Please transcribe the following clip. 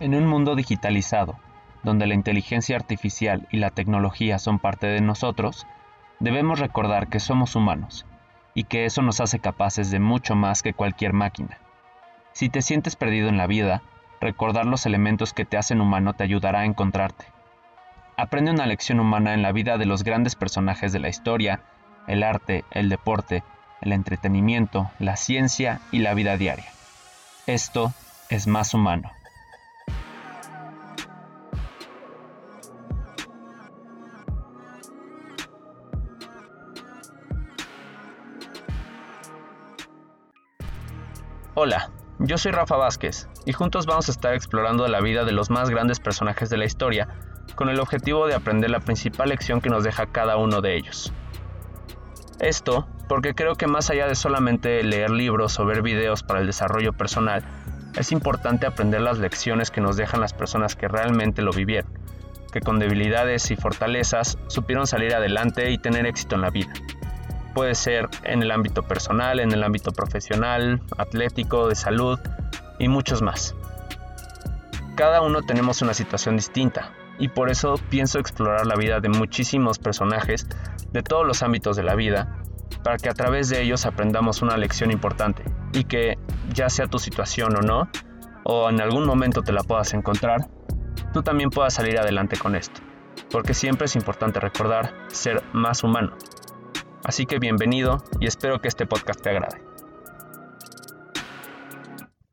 En un mundo digitalizado, donde la inteligencia artificial y la tecnología son parte de nosotros, debemos recordar que somos humanos y que eso nos hace capaces de mucho más que cualquier máquina. Si te sientes perdido en la vida, recordar los elementos que te hacen humano te ayudará a encontrarte. Aprende una lección humana en la vida de los grandes personajes de la historia, el arte, el deporte, el entretenimiento, la ciencia y la vida diaria. Esto es más humano. Hola, yo soy Rafa Vázquez y juntos vamos a estar explorando la vida de los más grandes personajes de la historia con el objetivo de aprender la principal lección que nos deja cada uno de ellos. Esto porque creo que más allá de solamente leer libros o ver videos para el desarrollo personal, es importante aprender las lecciones que nos dejan las personas que realmente lo vivieron, que con debilidades y fortalezas supieron salir adelante y tener éxito en la vida puede ser en el ámbito personal, en el ámbito profesional, atlético, de salud y muchos más. Cada uno tenemos una situación distinta y por eso pienso explorar la vida de muchísimos personajes de todos los ámbitos de la vida para que a través de ellos aprendamos una lección importante y que ya sea tu situación o no, o en algún momento te la puedas encontrar, tú también puedas salir adelante con esto, porque siempre es importante recordar ser más humano. Así que bienvenido y espero que este podcast te agrade.